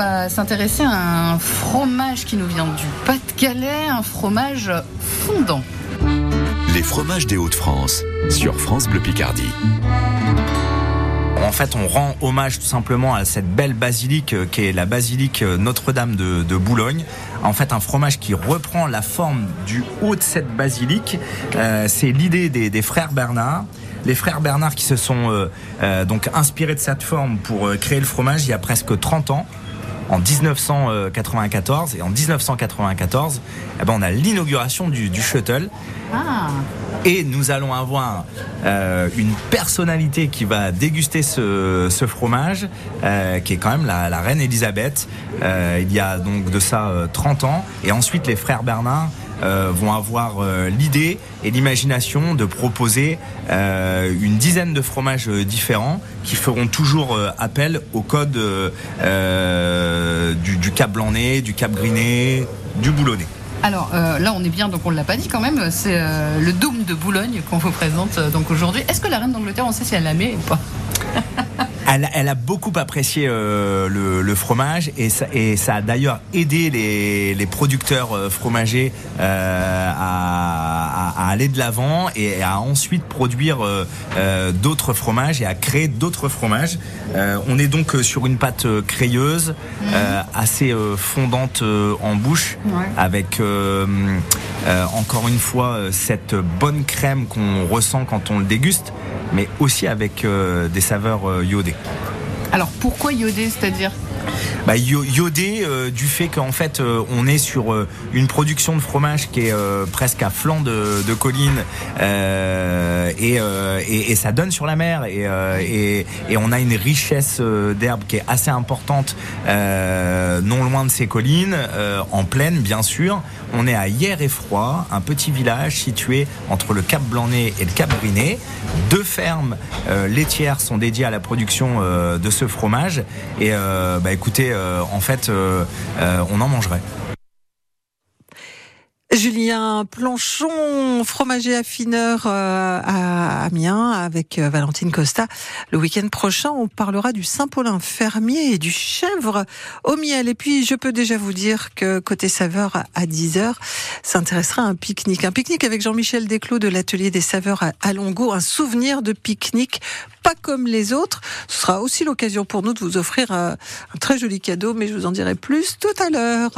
va s'intéresser à un fromage qui nous vient du Pas-de-Calais, un fromage fondant. Les fromages des Hauts-de-France sur France Bleu Picardie. En fait, on rend hommage tout simplement à cette belle basilique euh, qui est la basilique euh, Notre-Dame de, de Boulogne. En fait, un fromage qui reprend la forme du haut de cette basilique. Euh, c'est l'idée des, des frères Bernard les frères Bernard qui se sont euh, euh, donc inspirés de cette forme pour euh, créer le fromage il y a presque 30 ans. En 1994 et en 1994, eh ben on a l'inauguration du, du shuttle Ah, et nous allons avoir euh, une personnalité qui va déguster ce, ce fromage, euh, qui est quand même la, la reine Elisabeth. Euh, il y a donc de ça euh, 30 ans. Et ensuite, les frères Bernard euh, vont avoir euh, l'idée et l'imagination de proposer euh, une dizaine de fromages différents qui feront toujours appel au code du, Cap Blanc-Nez, du Cap Griné, du Boulonnais. alors là, on est bien, donc on ne l'a pas dit quand même, c'est le Dôme de Boulogne qu'on vous présente donc aujourd'hui. Est-ce que la reine d'Angleterre, on sait si elle l'aimait ou pas? Elle, elle a beaucoup apprécié euh, le, le fromage et ça, et ça a d'ailleurs aidé les, les producteurs euh, fromagers euh, à, à- à aller de l'avant et à ensuite produire euh, euh, d'autres fromages et à créer d'autres fromages. Euh, on est donc sur une pâte crayeuse, euh, assez euh, fondante euh, en bouche, Ouais. avec euh, encore une fois euh, cette bonne crème qu'on ressent quand on le déguste, mais aussi avec euh, des saveurs iodées. Alors pourquoi iodé, c'est-à-dire? Bah, euh, du fait qu'en fait euh, on est sur euh, une production de fromage qui est euh, presque à flanc de, de colline euh, et, euh, et, et ça donne sur la mer et, et, et on a une richesse d'herbe qui est assez importante non loin de ces collines en plaine bien sûr. On est à Hier et Froid un petit village situé entre le Cap Blanc-Nez et le Cap Griné deux fermes laitières sont dédiées à la production de ce fromage. Et bah écoutez euh, en fait euh, euh, on en mangerait. Julien Planchon, fromager affineur euh, Amiens avec euh, Valentine Costa. Le week-end prochain, on parlera du Saint-Paulin fermier et du chèvre au miel. Et puis, je peux déjà vous dire que côté saveur à 10h, s'intéressera à un pique-nique. Un pique-nique avec Jean-Michel Desclos de l'atelier des saveurs à- à Longo. Un souvenir de pique-nique pas comme les autres. Ce sera aussi l'occasion pour nous de vous offrir euh, un très joli cadeau, mais je vous en dirai plus tout à l'heure.